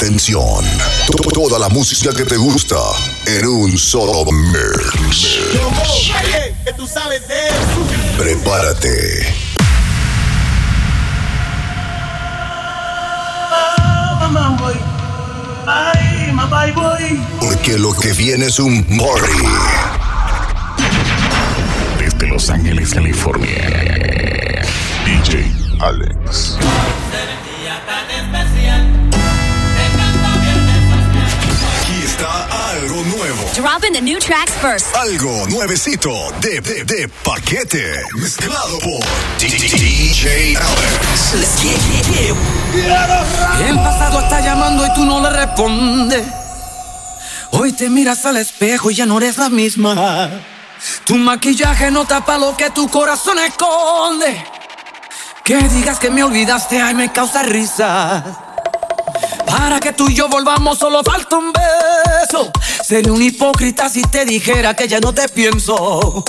Atención, toda la música que te gusta en un solo mix. Prepárate. mamá voy. Ay, mamá voy. Porque lo que viene es un party. Desde Los Ángeles, California. DJ Alex. Dropping the new tracks first. Algo nuevecito de, de, de paquete. Mezclado por DJ Alex. El pasado está llamando y tú no le respondes. Hoy te miras al espejo y ya no eres la misma. Tu maquillaje no tapa lo que tu corazón esconde. Que digas que me olvidaste, ay, me causa risa. Para que tú y yo volvamos, solo falta un beso. Sería un hipócrita si te dijera que ya no te pienso.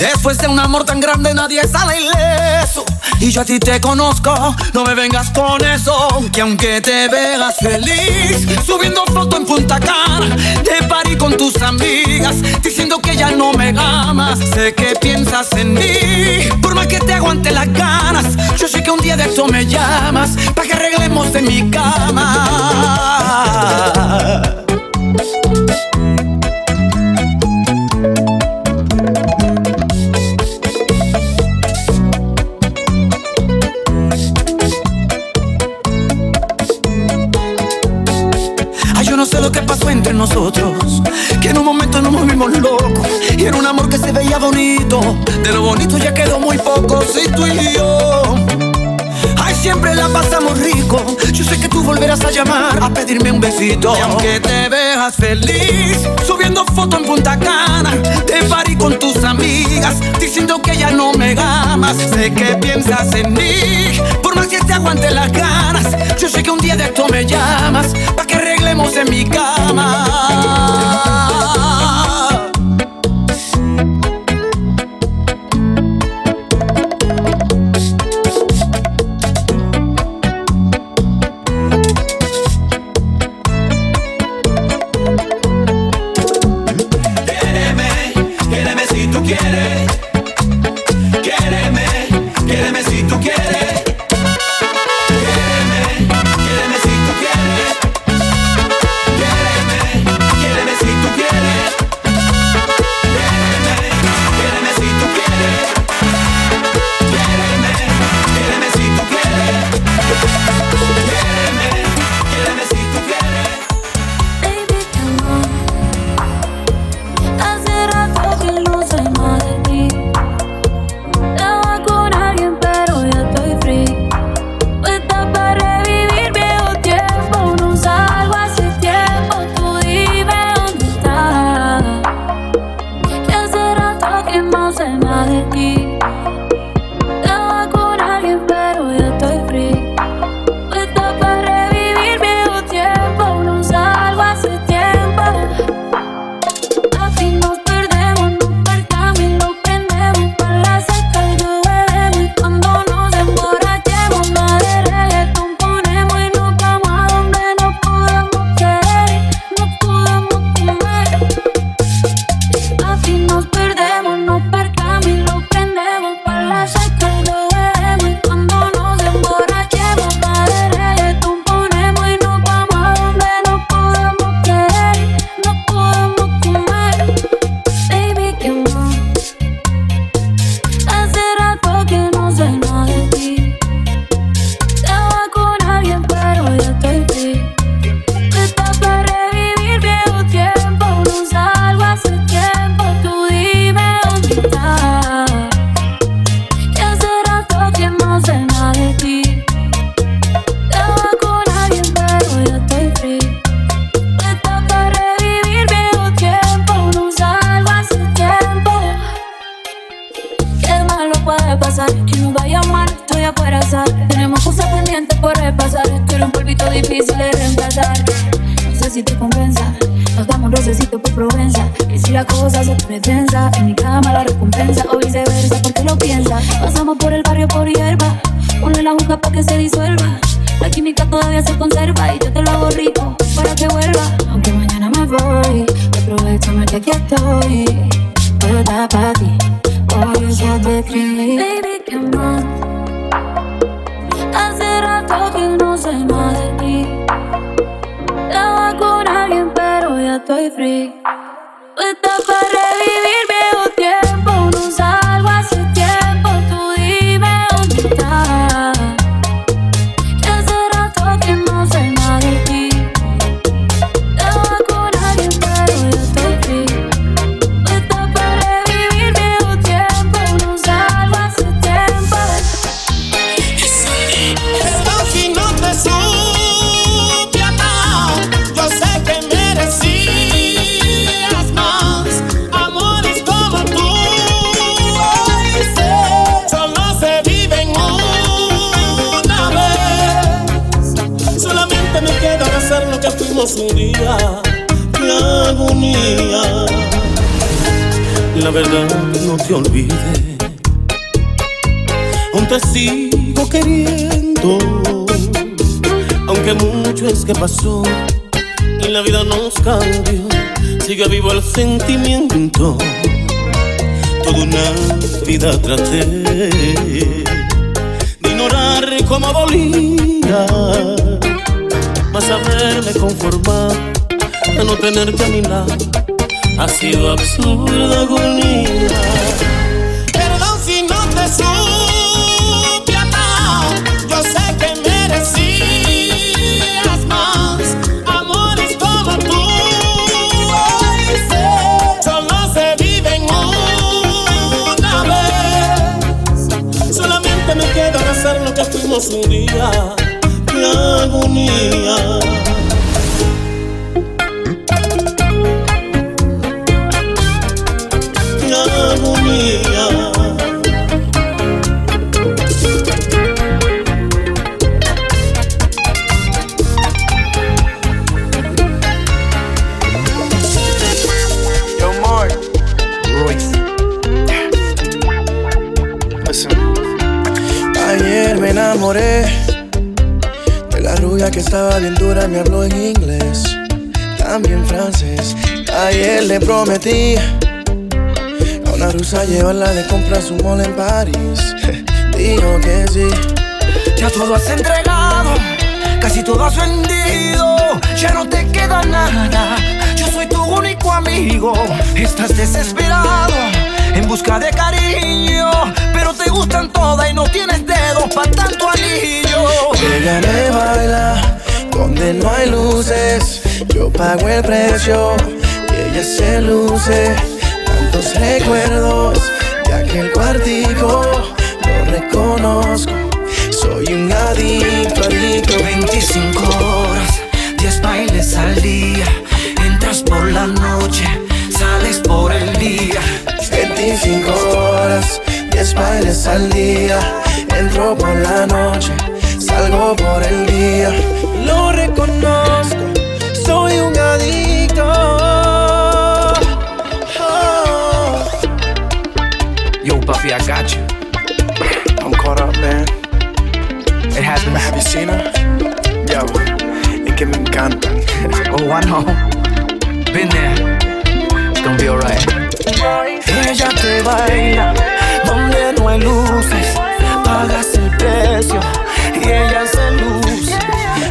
Después de un amor tan grande nadie sale ileso. Y yo a ti te conozco, no me vengas con eso. Que aunque te veas feliz Subiendo foto en Punta Cana De party con tus amigas Diciendo que ya no me amas Sé que piensas en mí. Por más que te aguante las ganas Yo sé que un día de esto me llamas para que arreglemos en mi cama De lo bonito ya quedó muy poco. Si tú y yo. Ay, siempre la pasamos rico. Yo sé que tú volverás a llamar a pedirme un besito. Y aunque te veas feliz, subiendo foto en Punta Cana, te parí con tus amigas, diciendo que ya no me amas. Sé que piensas en mí, por más que te aguante las ganas. Yo sé que un día de esto me llamas, pa' que arreglemos en mi cama. Pasamos por el barrio por hierba. Ponle la juca pa' que se disuelva. La química todavía se conserva y yo te lo hago rico para que vuelva. Aunque mañana me voy, aprovechame que aquí estoy. Todo está para ti, hoy yo te escribí. Baby, ¿qué más? Hace rato que no sé más de ti. Estaba con alguien, pero ya estoy free. Estás para revivir viejo queriendo. Aunque mucho es que pasó y la vida nos cambió, sigue vivo el sentimiento. Toda una vida traté de ignorar cómo dolía, más haberme conformado a no tenerte a mi lado. Ha sido absurda agonía. Lo que fuimos un día. ¡Qué agonía! Le prometí a una rusa llevarla de compras un mall en París. Dijo que sí. Ya todo has entregado, casi todo has vendido, ya no te queda nada. Yo soy tu único amigo, estás desesperado en busca de cariño, pero te gustan todas y no tienes dedos para tanto anillo. Ella me baila donde no hay luces. Yo pago el precio ella se luce. Tantos recuerdos de aquel cuartico, lo reconozco. Soy un adicto, adicto. 25 horas, 10 bailes al día, entras por la noche, sales por el día. 25 horas, 10 bailes al día. Entro por la noche, salgo por el día. Lo reconozco, Buffy, I got you. I'm caught up, man. It happens. Have you seen her? Yo, es que me encantan. Oh, I know. Been there. It's gonna be alright. Ella te baila donde no hay luces. Pagas el precio y ella se luce.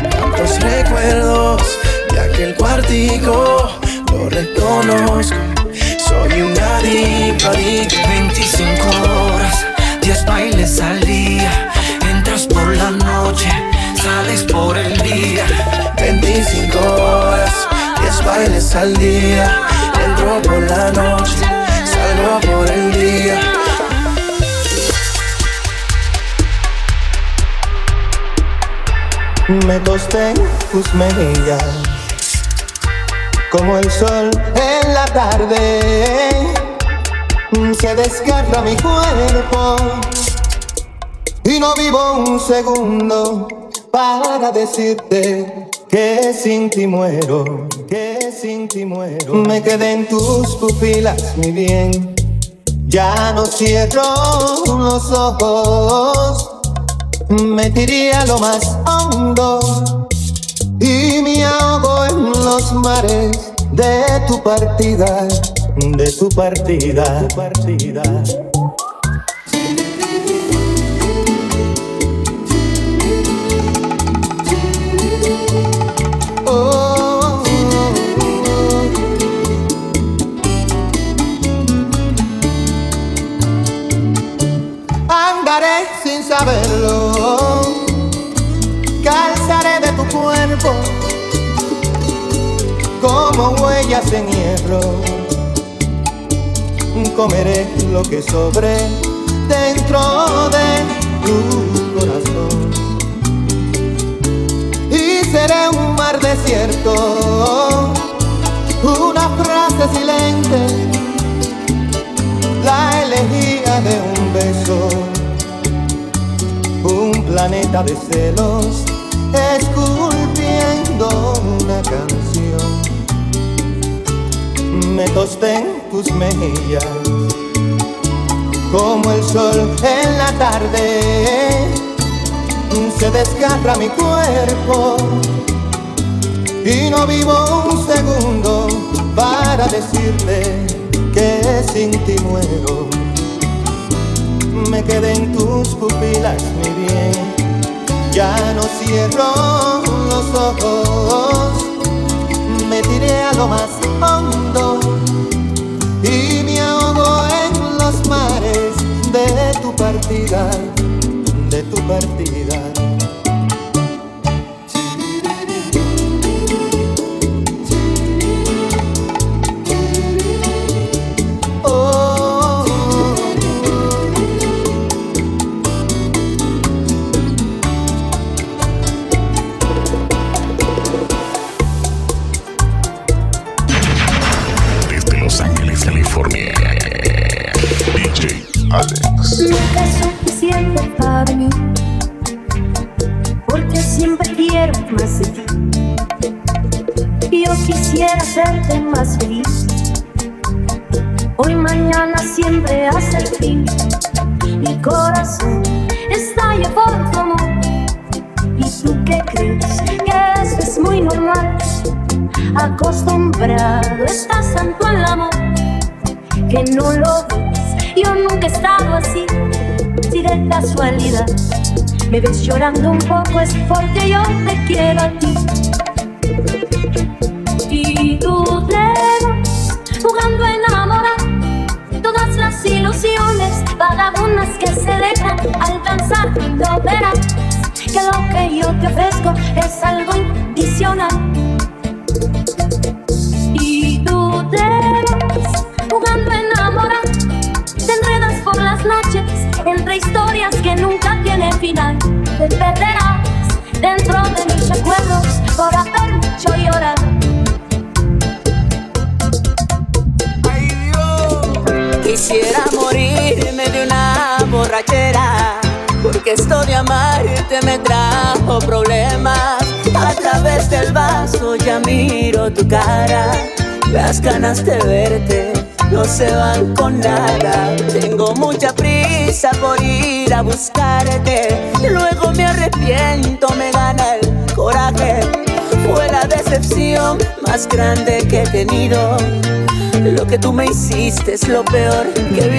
Tantos recuerdos de aquel cuartico, lo reconozco. Adicto. 25 horas, 10 bailes al día. Entras por la noche, sales por el día. 25 horas, 10 bailes al día. Entro por la noche, salgo por el día. Me tosté tus mejillas como el sol en la tarde. Se desgarra mi cuerpo y no vivo un segundo para decirte que sin ti muero, que sin ti muero. Me quedé en tus pupilas, mi bien. Ya no cierro los ojos. me tiré a lo más hondo y me ahogo en los mares de tu partida, de tu partida, tu partida. saberlo. Calzaré de tu cuerpo como huellas en hierro. Comeré lo que sobre dentro de tu corazón. Y seré un mar desierto, una frase silente, la elegía de un beso un planeta de celos esculpiendo una canción. Me tosté en tus mejillas como el sol en la tarde. Se desgarra mi cuerpo y no vivo un segundo para decirte que sin ti muero me quedé en tus pupilas, mi bien. Ya no cierro los ojos, me tiré a lo más hondo de tu partida, de tu partida. Acostumbrado estás tanto al amor que no lo ves. Yo nunca he estado así, si de casualidad me ves llorando un poco es porque yo te quiero a ti. Y tú te vas jugando a enamorar todas las ilusiones vagabundas que se dejan alcanzar. Lo verás que lo que yo te ofrezco es algo incondicional jugando a. Te enredas por las noches entre historias que nunca tienen final. Te perderás dentro de mis recuerdos por haber hecho llorar. Quisiera morirme de una borrachera, porque esto de amarte me trajo problemas. A través del vaso ya miro tu cara las ganas de verte no se van con nada. Tengo mucha prisa por ir a buscarte. Luego me arrepiento, me gana el coraje. Fue la decepción más grande que he tenido. Lo que tú me hiciste es lo peor que he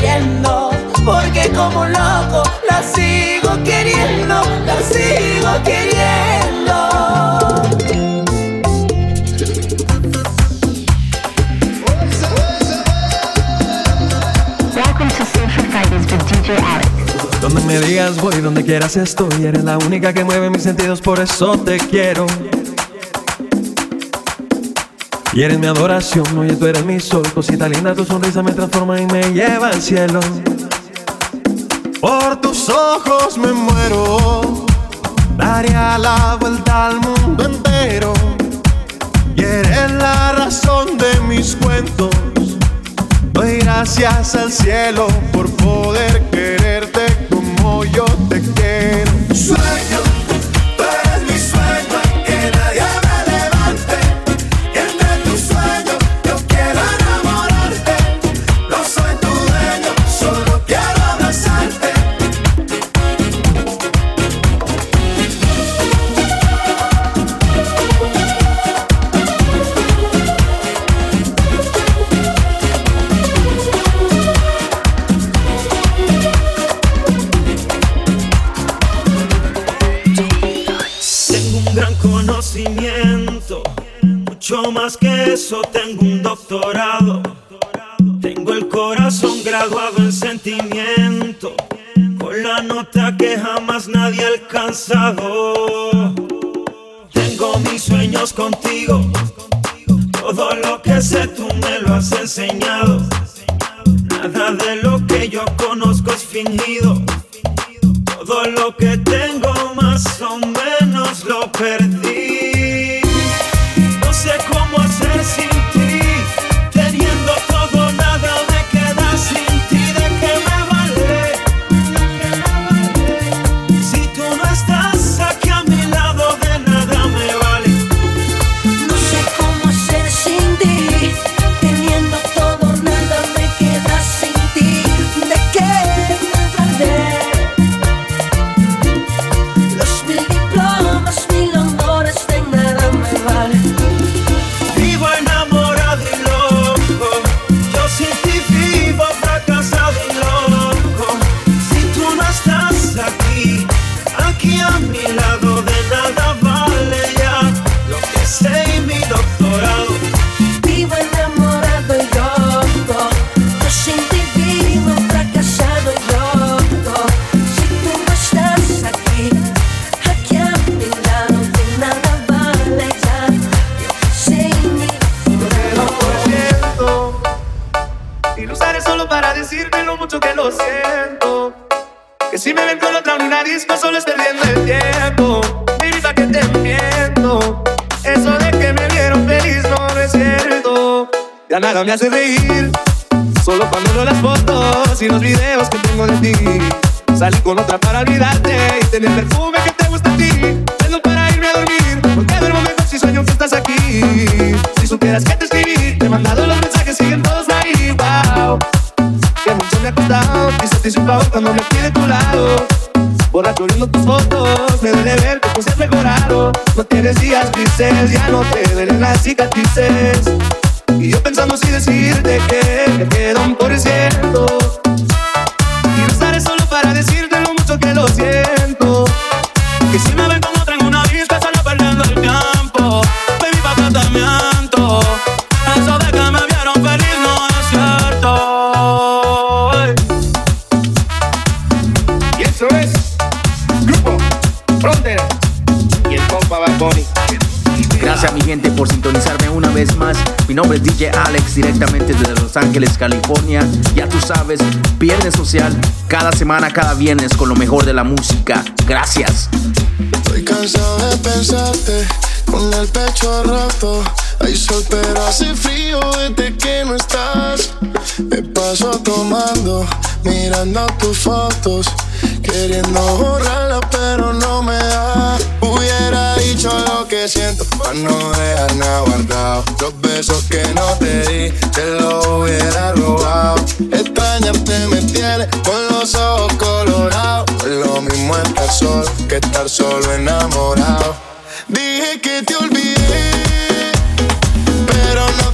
viendo, porque como loco la sigo queriendo, la sigo queriendo. Donde me digas voy, donde quieras estoy. Eres la única que mueve mis sentidos, por eso te quiero. Y eres mi adoración, oye, tú eres mi sol. Cosita linda, tu sonrisa me transforma y me lleva al cielo. Por tus ojos me muero. daría la vuelta al mundo entero. Y eres la razón de mis cuentos. Doy gracias al cielo por poder quererte como yo te quiero. Contigo, todo lo que sé tú me lo has enseñado. Nada de lo que yo conozco es fingido. Todo lo que tengo más o menos lo perdí. Mucho que lo siento. Que si me ven con otra en una disco solo es perdiendo el tiempo. Baby, pa' que te miento. Eso de que me vieron feliz no, no es cierto. Ya nada me hace reír. Solo cuando veo las fotos y los videos que tengo de ti. Salí con otra para olvidarte Y tener perfume que te gusta a ti. Prendo para irme a dormir Porque duermo mejor si sueño que estás aquí. Si supieras que te escribí Te he mandado los mensajes, siguen me ha costado Y favor cuando me fui de tu lado. Borracho viendo tus fotos Me duele ver que has mejorado No tienes días grises Ya no te duelen las cicatrices. Y yo pensando si decirte que me queda un por ciento DJ Alex directamente desde Los Ángeles, California. Ya tú sabes, Viernes Social, cada semana, cada viernes con lo mejor de la música. Gracias. Estoy cansado de pensarte con el pecho roto. Hay sol, pero hace frío desde que no estás. Me paso tomando, mirando tus fotos, queriendo borrarla, pero no me da. Que siento, para no dejar nada guardado. Los besos que no te di, te los hubiera robado. Extrañarte me tiene con los ojos colorados. Es lo mismo estar solo que estar solo enamorado. Dije que te olvidé, pero no